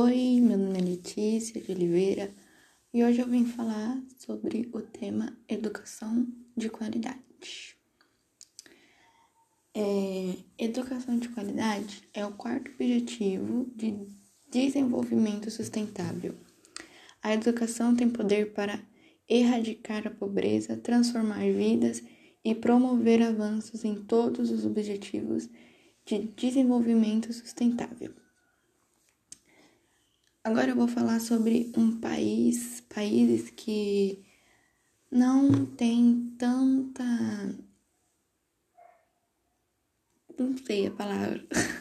Oi, meu nome é Letícia de Oliveira e hoje eu vim falar sobre o tema educação de qualidade. É, educação de qualidade é o quarto objetivo de desenvolvimento sustentável. A educação tem poder para erradicar a pobreza, transformar vidas e promover avanços em todos os objetivos de desenvolvimento sustentável. Agora eu vou falar sobre um país, países que não tem tanta. Não sei a palavra.